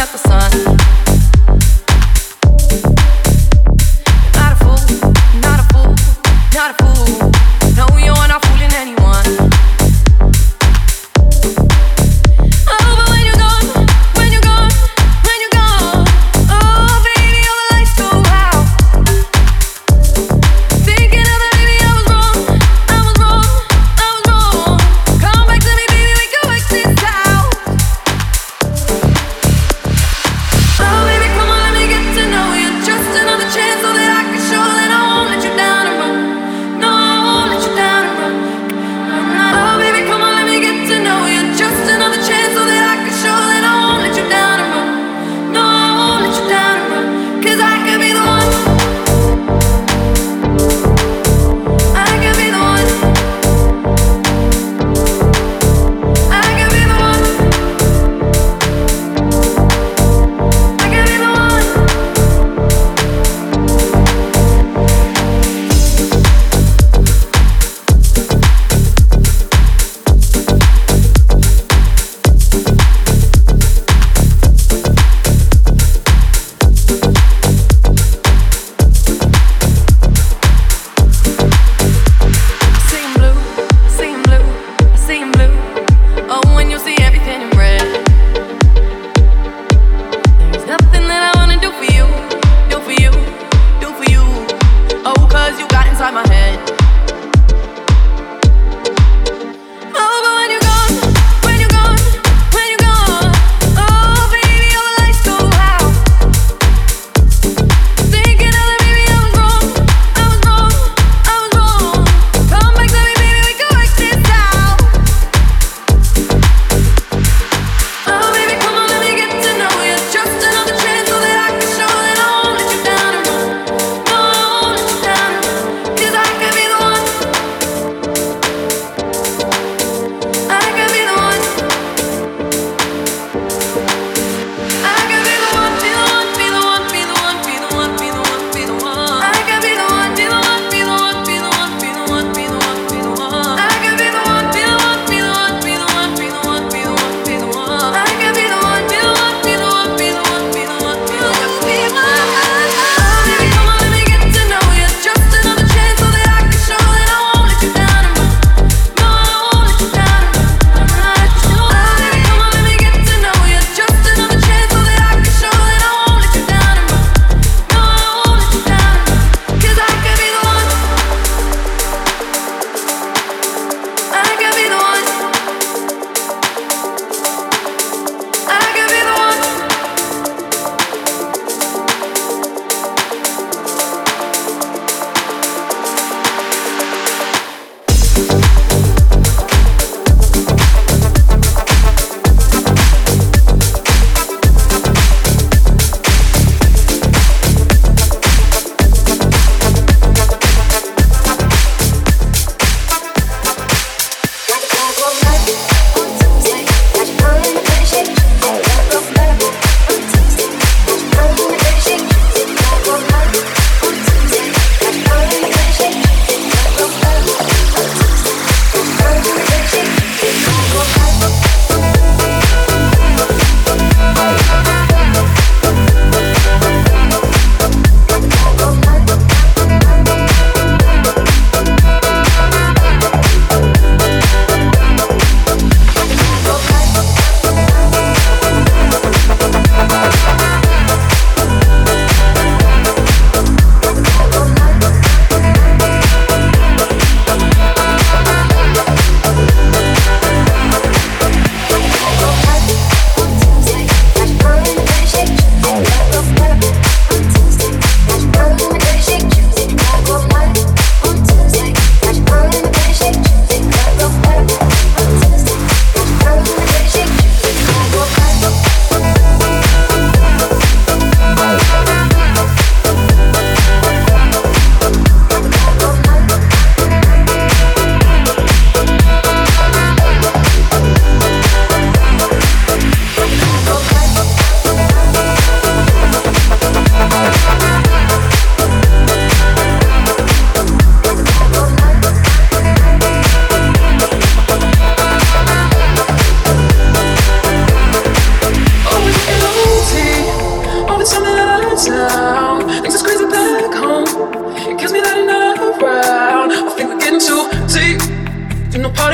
At the sun.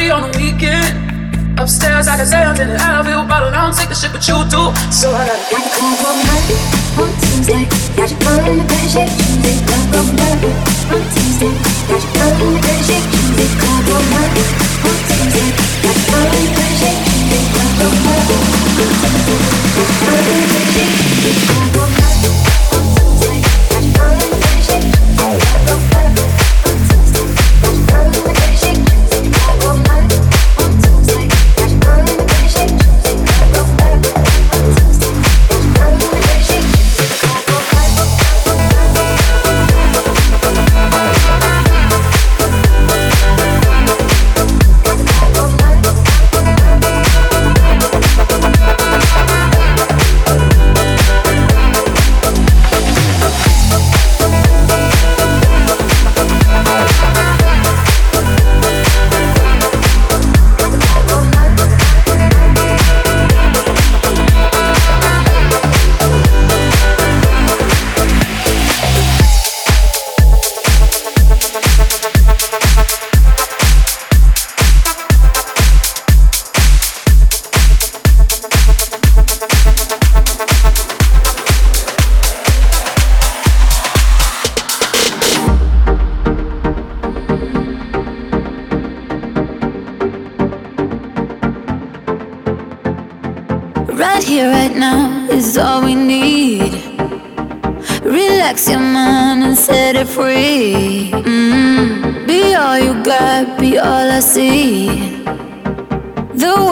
Party on the weekend. Upstairs, I can say I'm in it. I feel bottled. I don't take the shit, but you do. So I gotta get the one night on Tuesday. Got your girl in the bed, shake Tuesday. Love go night on Tuesday. Got your girl in the bed, shake Tuesday. Club go night on Tuesday. Got your girl in the bed, shake Tuesday. Love go night on Tuesday. Got your girl in the bed, shake Tuesday. Club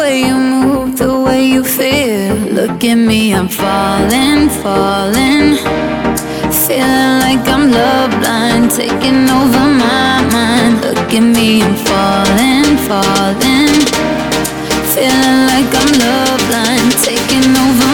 way you move, the way you feel. Look at me, I'm falling, falling. Feeling like I'm love blind, taking over my mind. Look at me, I'm falling, falling. Feeling like I'm love blind, taking over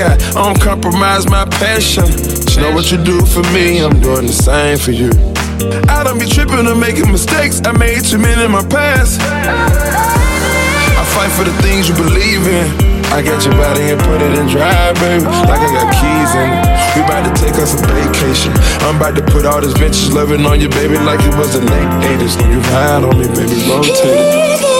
I don't compromise my passion. You know what you do for me, I'm doing the same for you. I don't be tripping or making mistakes. I made too many in my past. I fight for the things you believe in. I got your body and put it in drive, baby. Like I got keys in it. We about to take us a vacation. I'm about to put all this vintage loving on you, baby, like it was the late 80s. When you ride on me, baby, rotate it.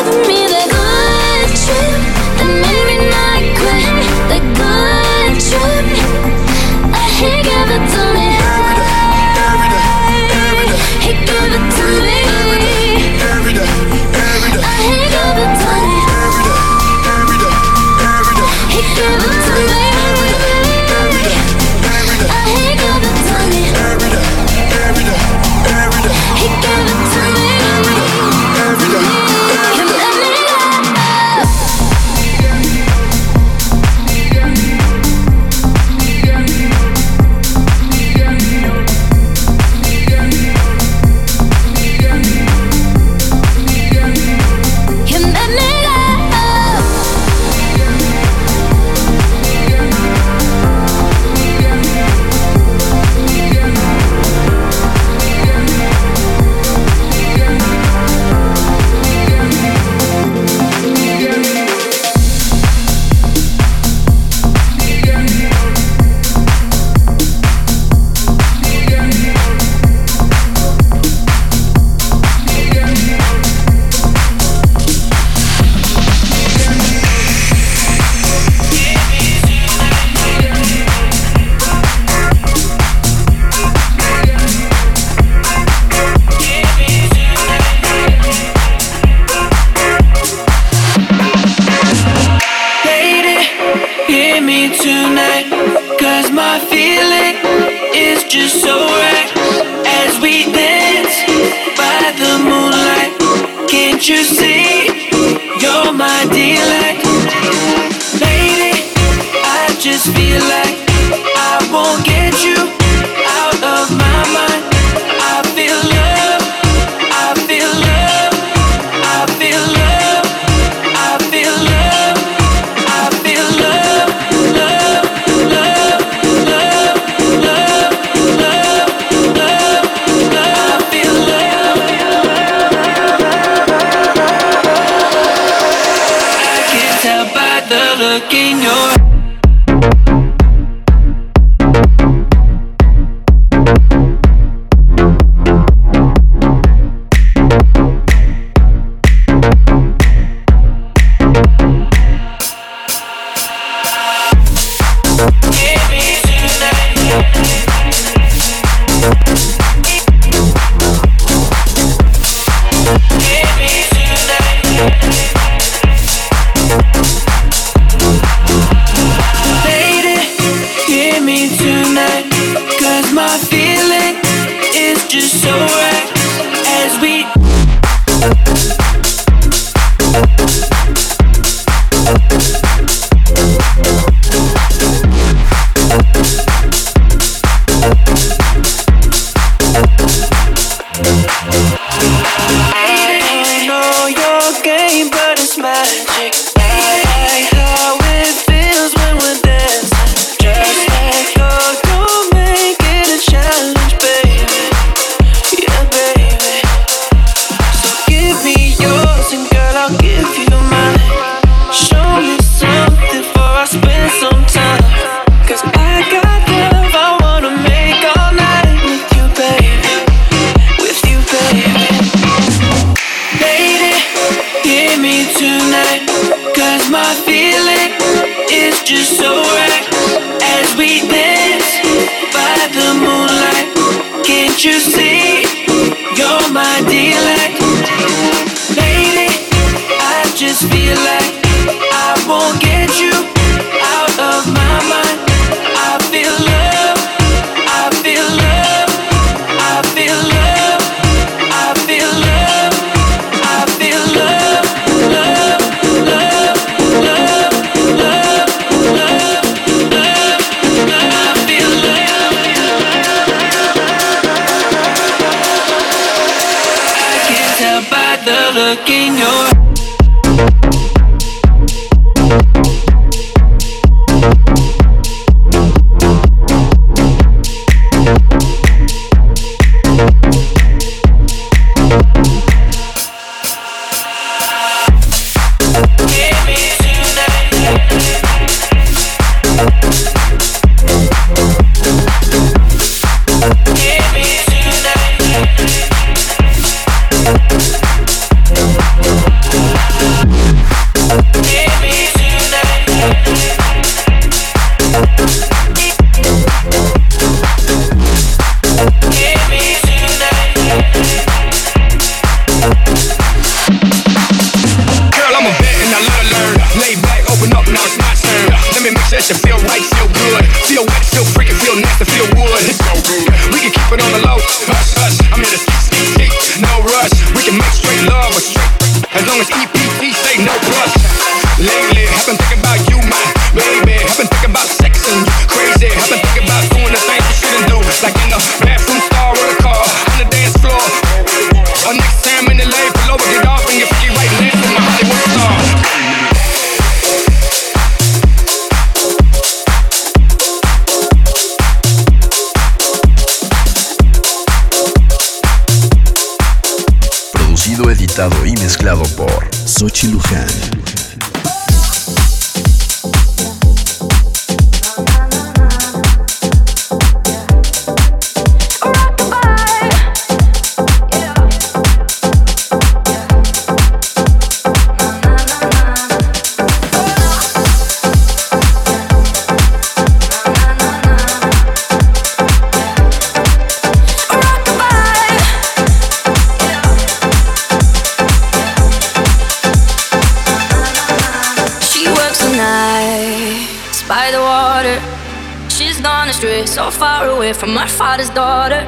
Go away from my father's daughter.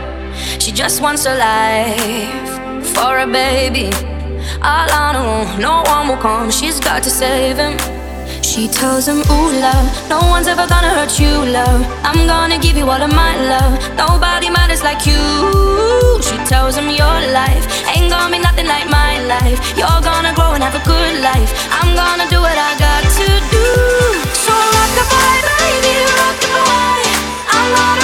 She just wants a life for a baby. All on her own, no one will come. She's got to save him. She tells him, Ooh, love, no one's ever gonna hurt you, love. I'm gonna give you all of my love. Nobody matters like you. She tells him, Your life ain't gonna be nothing like my life. You're gonna grow and have a good life. I'm gonna do what I got to do. So rock the bye, lot of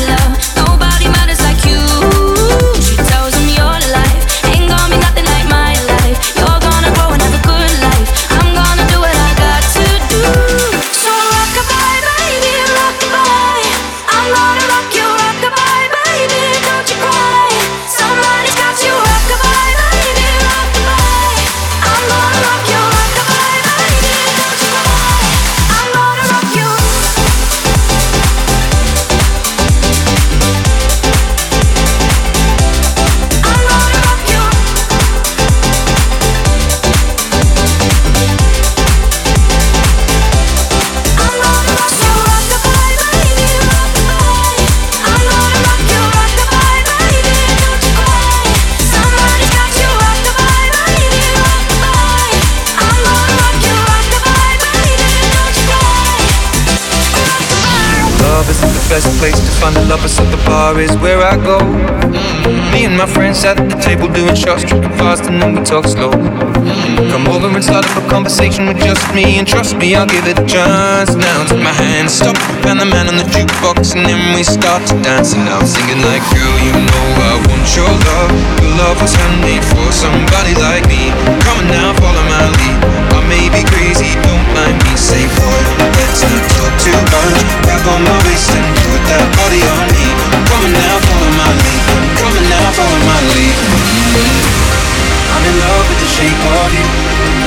bar is where I go. Me and my friends at the table doing shots, tripping fast, and then we talk slow. Come over and start up a conversation with just me, and trust me, I'll give it a chance. Now take my hand, stop, and the man on the jukebox, and then we start to dance. And I'm singing like, girl, you know I want your love. Your love was handmade for somebody like me. Come on now, follow my lead. I may be crazy, don't mind me. Say, boy, let's not talk too much. Grab on my waist and put that body on me. Come on now, follow my lead. Come on now, follow my lead. I'm in love with the shape of you.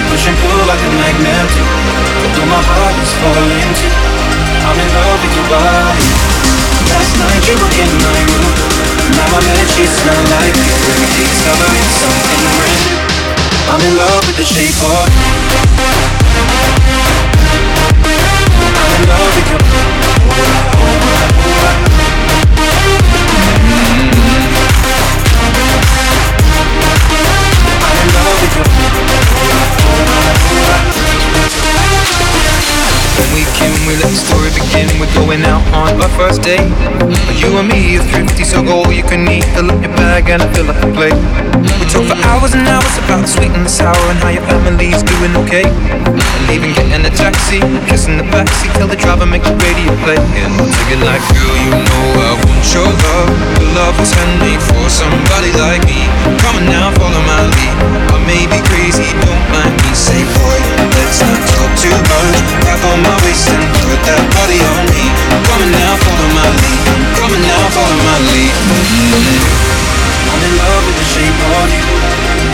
Push and pull like a magnet do. Although my heart is falling too. I'm in love with your body. Last night you were in my room. Now my bed sheets smell like you. Every day's covering something brand new. I'm in love with the shape of you. I'm in love with your. I'm first date. You and me are thrifty, so go all you can eat. Fill up your bag and fill up the plate. We talk for hours and hours about the sweet and the sour and how your family's doing okay. And even getting a taxi, kissing the backseat, tell the driver make the radio play. And I'm thinking like, girl, you know I want your love. Your love was handmade for somebody like me. Come on now, follow my lead. I may be crazy, don't mind me. Say, boy, let's not talk too much. Grab on my waist and put that body on me. Come on now, follow my lead. Come on now, follow my lead. Mm-hmm. I'm in love with the shape of you.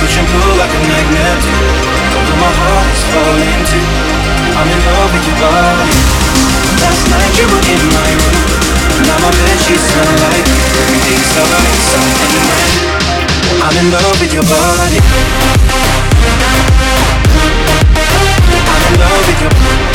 Push and pull like a magnet. Although my heart is falling too. I'm in love with your body. Last night you were in my room. Now my sheets smell like you. Every day starts something brand. I'm in love with your body. I'm in love with your I'm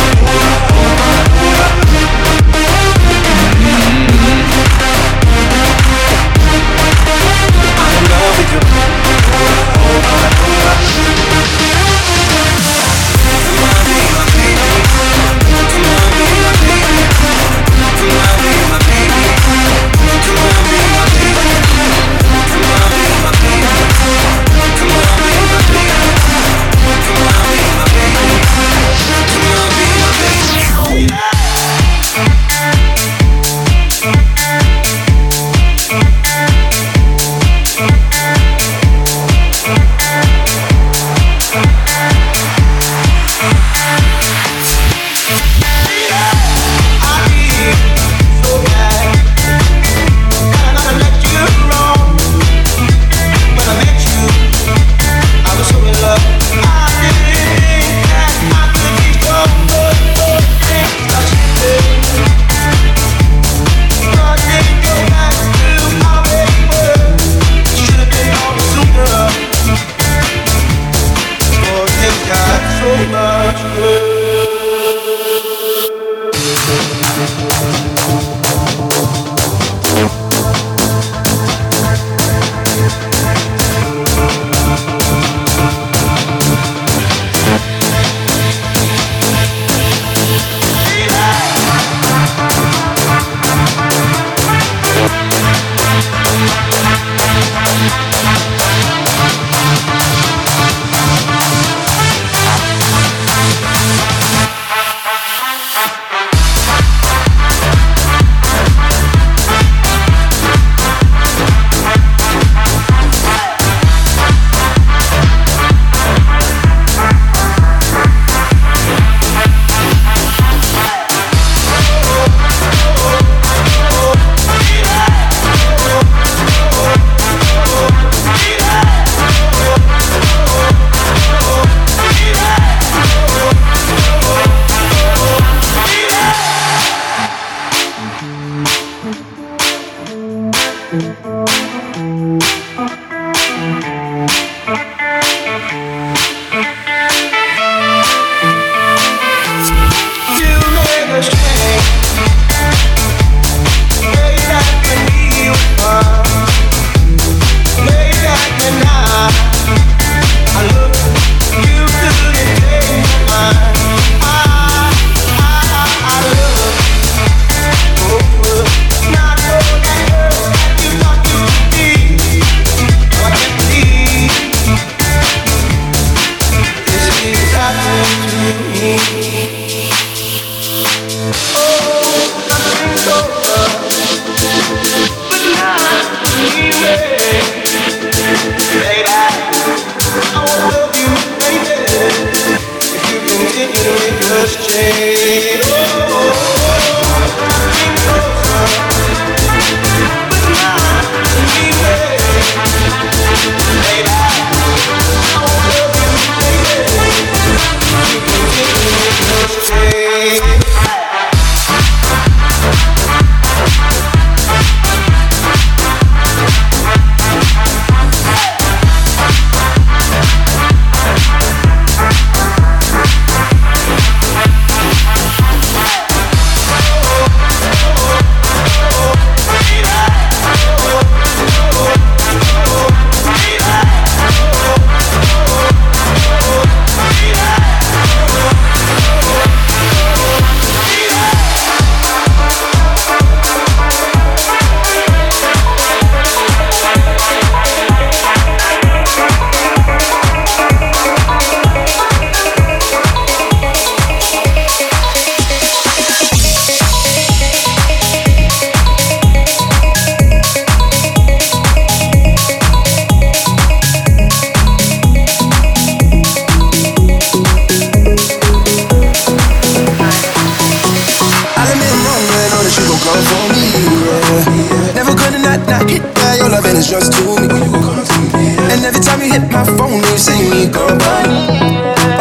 is just too me. And every time you hit my phone, you say me goodbye.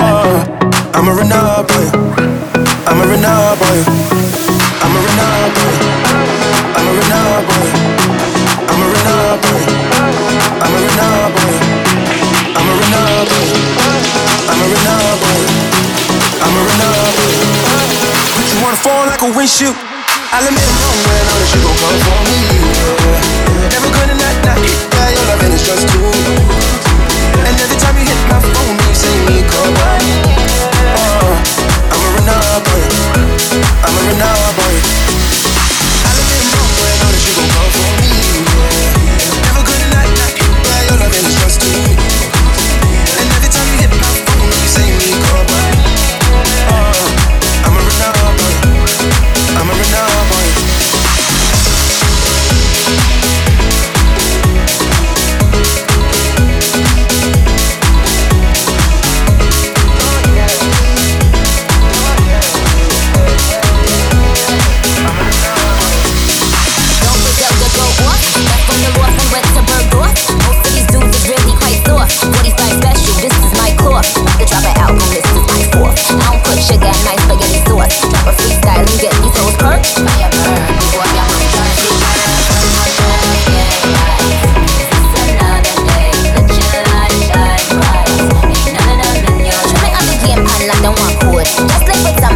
Oh, uh, I'm a renegade boy. I'm a renegade boy. I'm a renegade boy. I'm a renegade boy. I'm a renegade boy. I'm a renegade boy. I'm a renegade boy. I'm a renegade boy. I'm a renegade boy. You wanna fall like a windshield? I'll admit I'm wrong, man. All this shit gon' come for me. Yeah. Never gonna yeah, your loving is just too. And every time you hit my phone, you uh, me on. Oh, I'm a renegade. I'm a renegade Just like it's a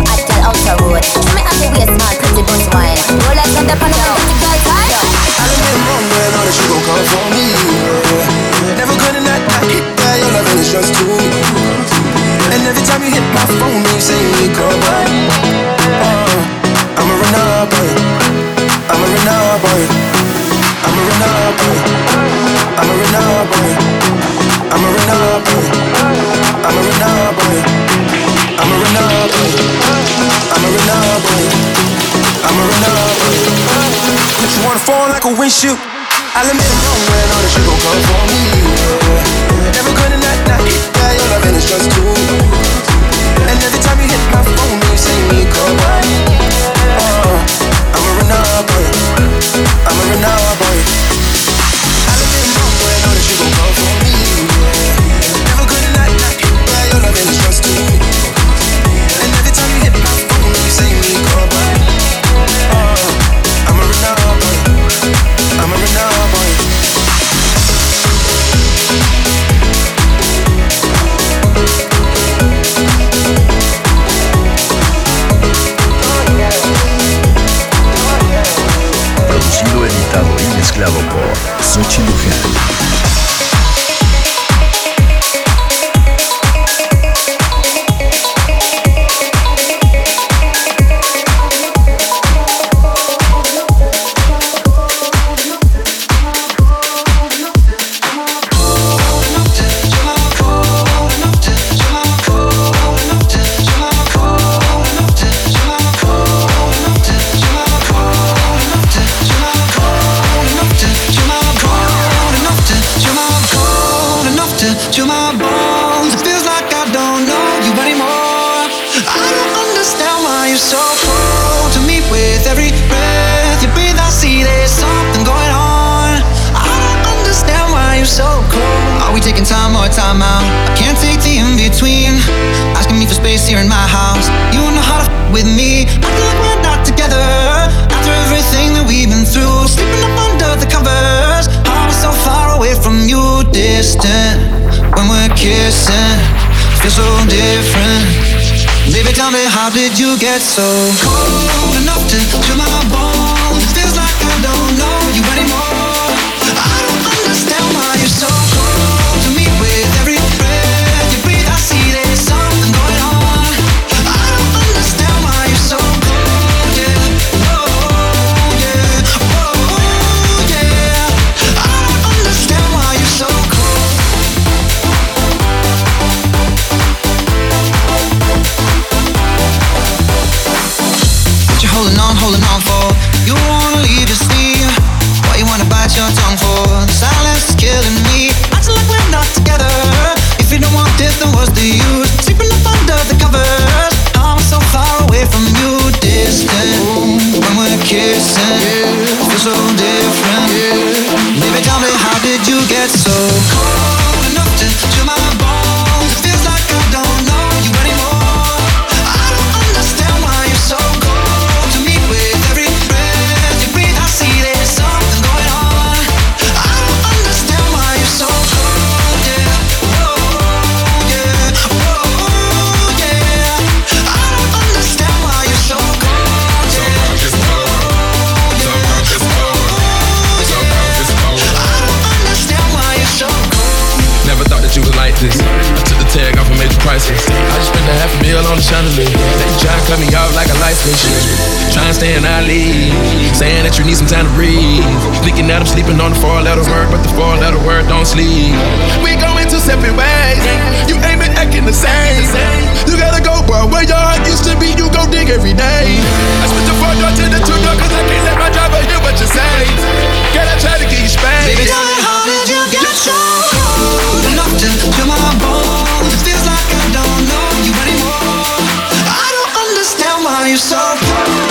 I'll admit I'm wrong, man. All this shit gon' come for me. Chill my bones. It feels like I don't know you anymore. I don't understand why you're so cold to me. With every breath you breathe, I see there's something going on. I don't understand why you're so cold. Are we taking time or time out? I can't take the in between. Asking me for space here in my house. You know how to f- with me. I feel like we're not together. After everything that we've been through, sleeping up under the covers. I'm so far away from you, distant. When we're kissing, feel so different. Baby, tell me, how did you get so cold enough to chill my bones? Feels like I don't know you anymore. Chandelier. They try to cut me off like a light switch. Trying to stay in our league. Saying that you need some time to breathe. Thinking that I'm sleeping on the four letter word, but the four letter word don't sleep. We going two separate ways. You ain't been acting the same. You gotta go, bro. Where your heart used to be, you go dig every day. I switch the four door to the two door, cause I can't let my driver hear what you say. Girl, I try to get you spanked. Baby, me how did you get so cold enough to my bones? You're so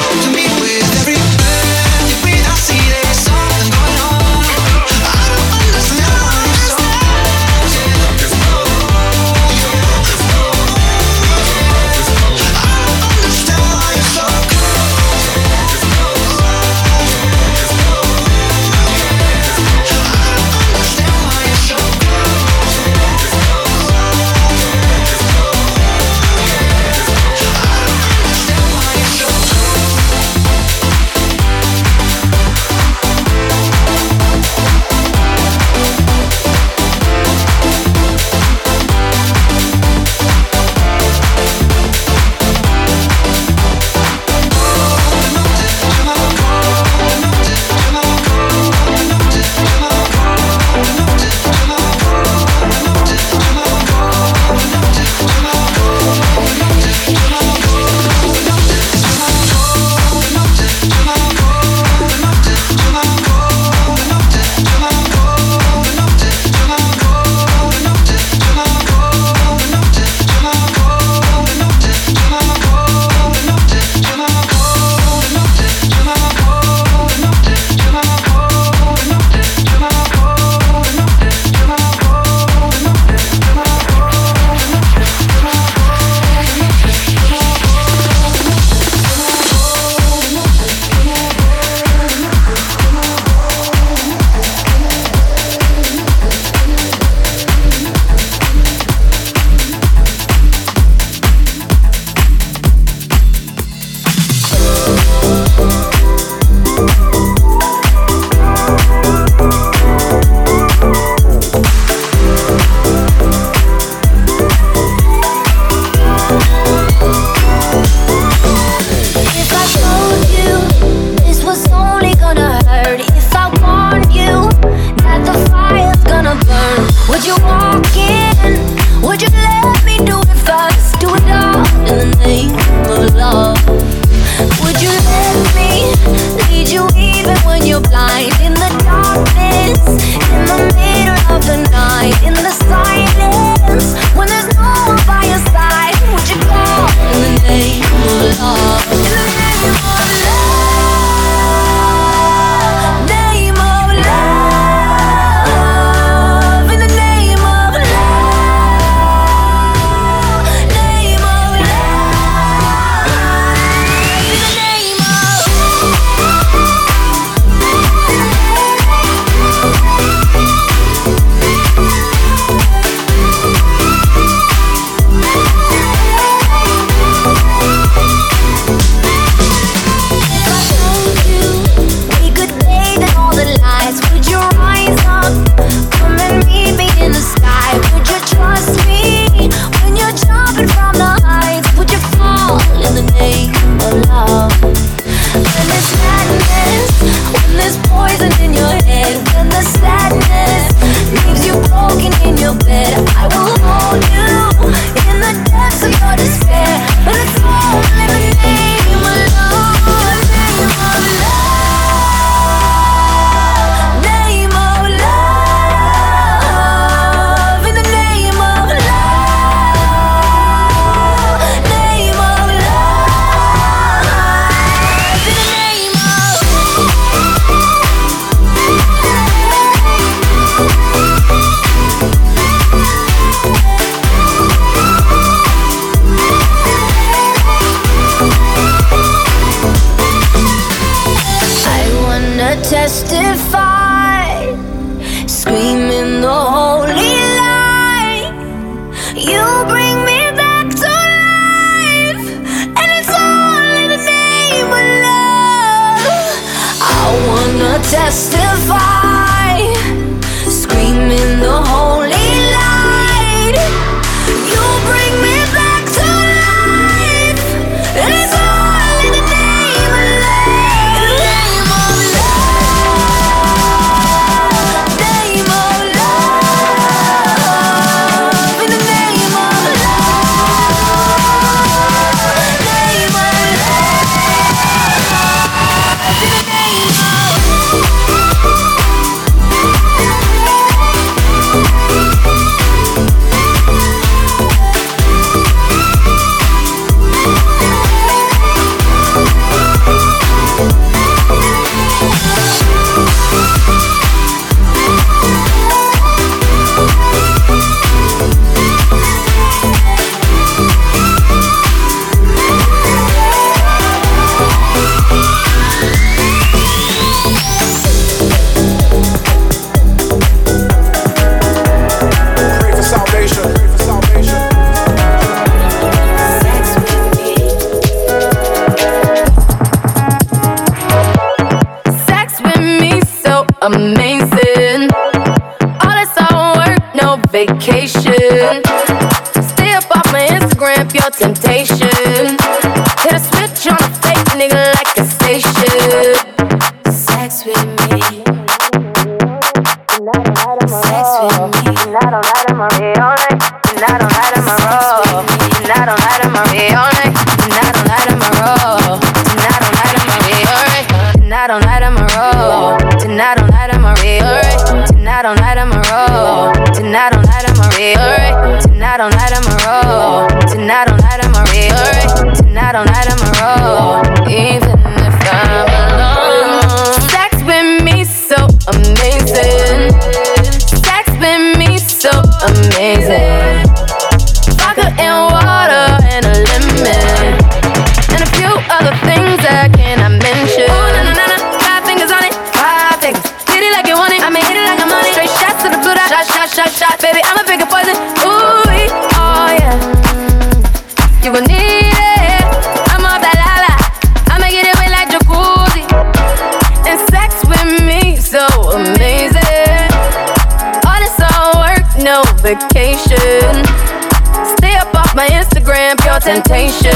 temptation.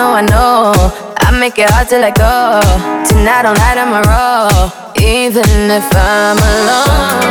Know, I know, I make it hard to let go. Tonight on night I'm a roll, even if I'm alone.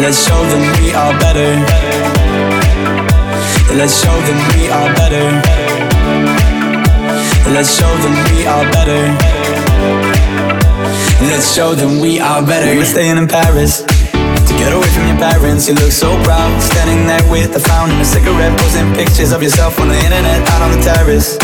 Let's show them we are better. Let's show them we are better. Let's show them we are better. Let's show them we are better. We were staying in Paris to get away from your parents. You look so proud, standing there with a fountain, a cigarette, posting pictures of yourself on the internet, out on the terrace.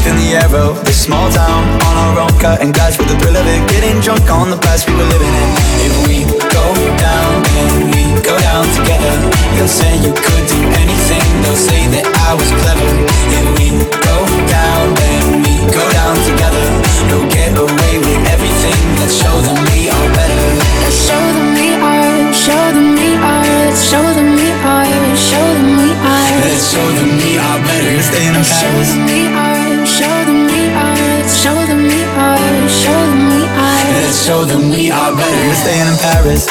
In the air of this small town on our own, cutting glass with the thrill of it, getting drunk on the past we were living in. If we go down, then we go down together. They'll say you could do anything. They'll say that I was clever. If we go down, then we go down together. We'll get away with everything. Let's show them we are better. Let's show them we are, show them we are, let's show them we are, show them we are. Let's show them we are better. Staying in Show them we are, Let's show them we are better. We're staying in Paris.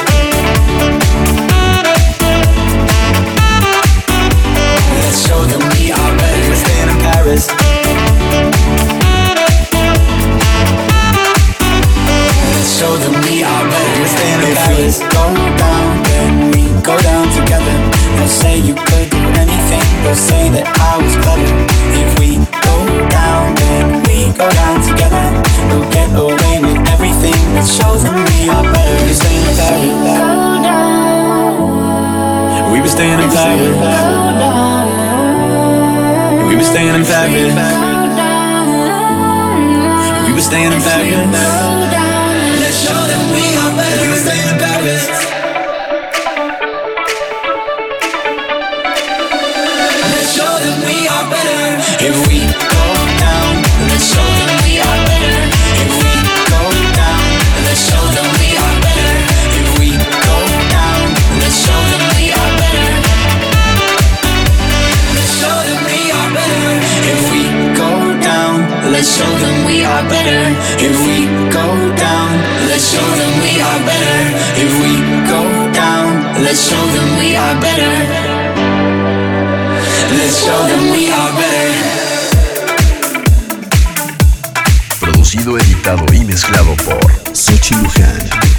Let's show them we are better. We're staying in Paris. Let's show them we are better. We're staying in Paris. Go down, then we go down together. They'll say you could do anything. They'll say that I was clever. It shows me I better be staying in Paris. We be staying in Paris. We be staying in Paris. We be staying in Paris. Better. If we go down, let's show them we are better. If we go down, let's show them we are better. Let's show them we are better. Producido, editado y mezclado por Sochi Luján.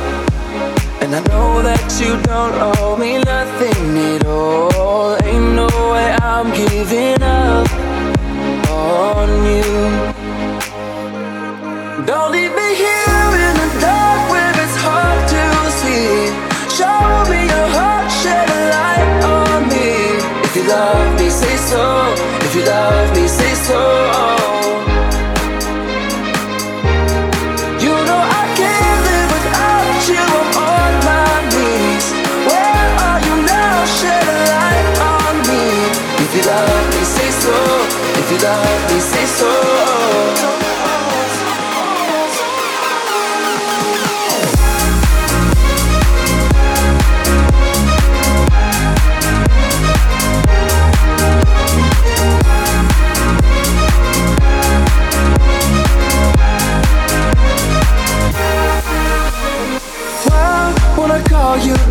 And I know that you don't owe me nothing at all. Ain't no way I'm giving up on you. Don't leave me here in the dark where it's hard to see. Show me your heart, shed a light on me. If you love me, say so. If you love me, say so.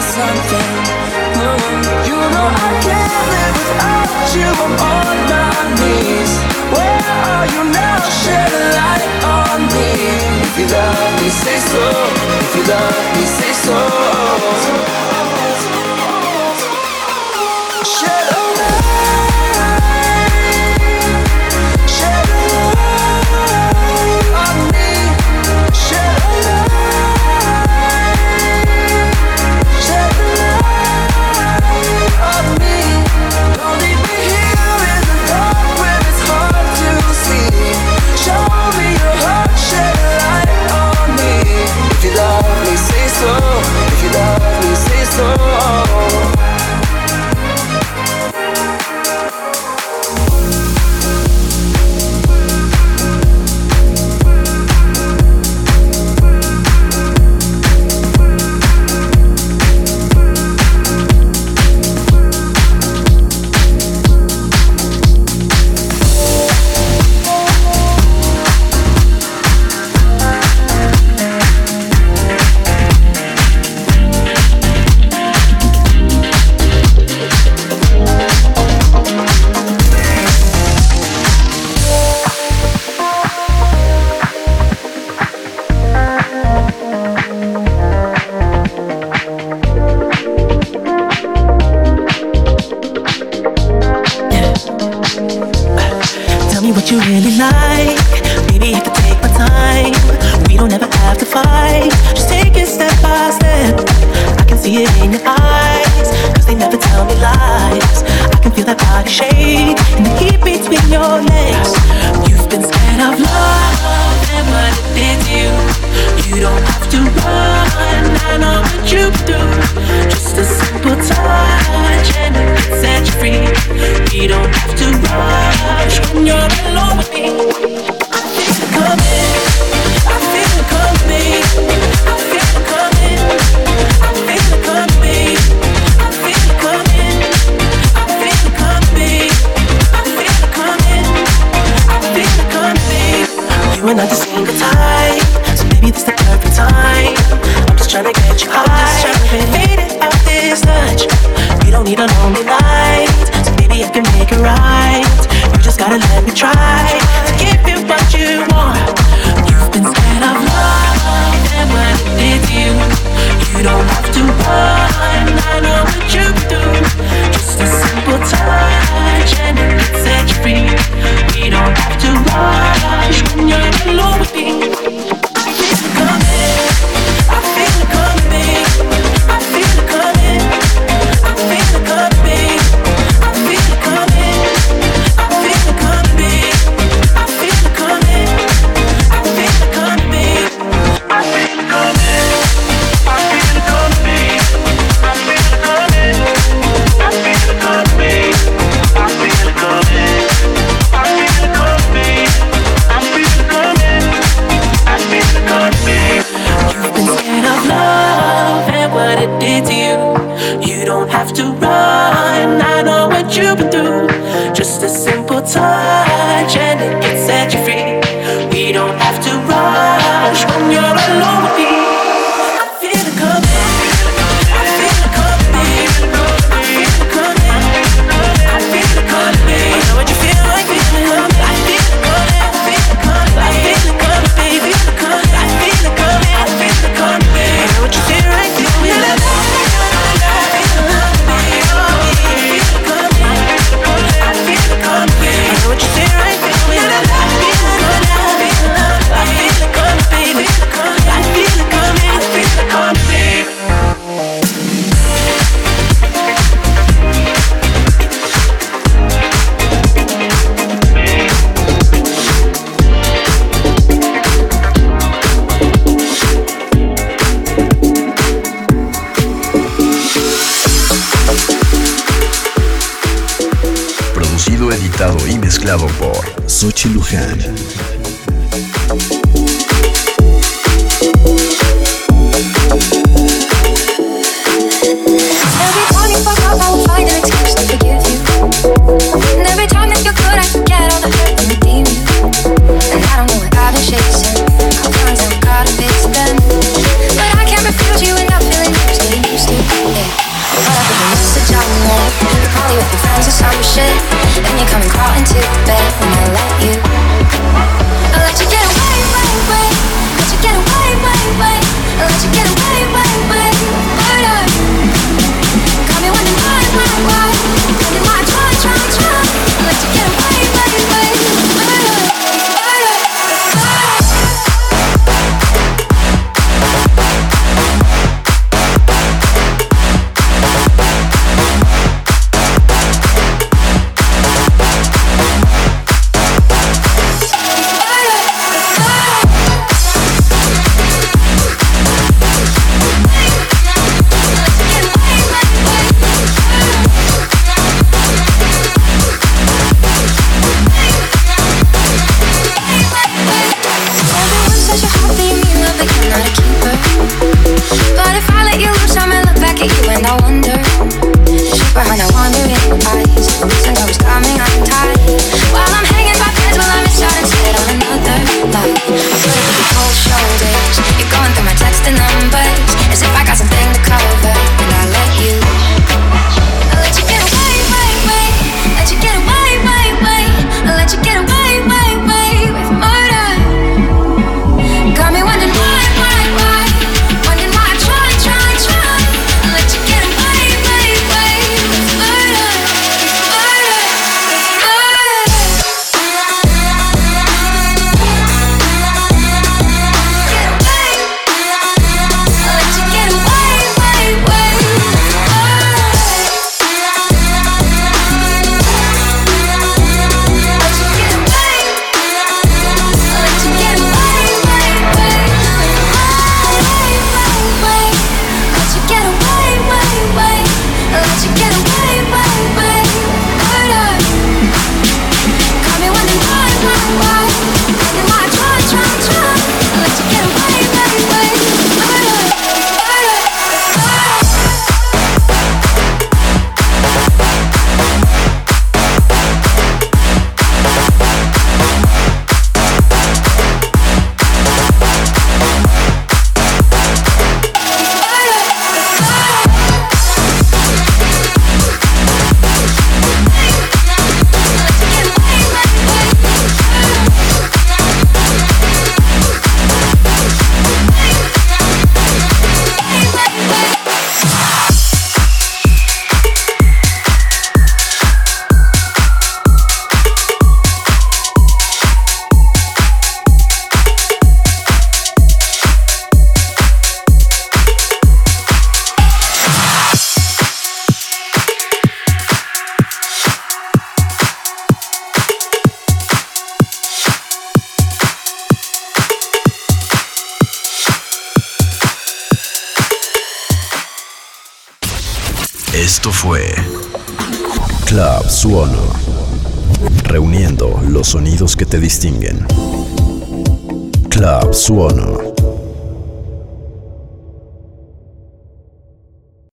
say something. You know I can't live without you. I'm on my knees. Where are you now? Shed a light on me. If you love me, say so. If you love me, say so. te Distinguen. Club Suono.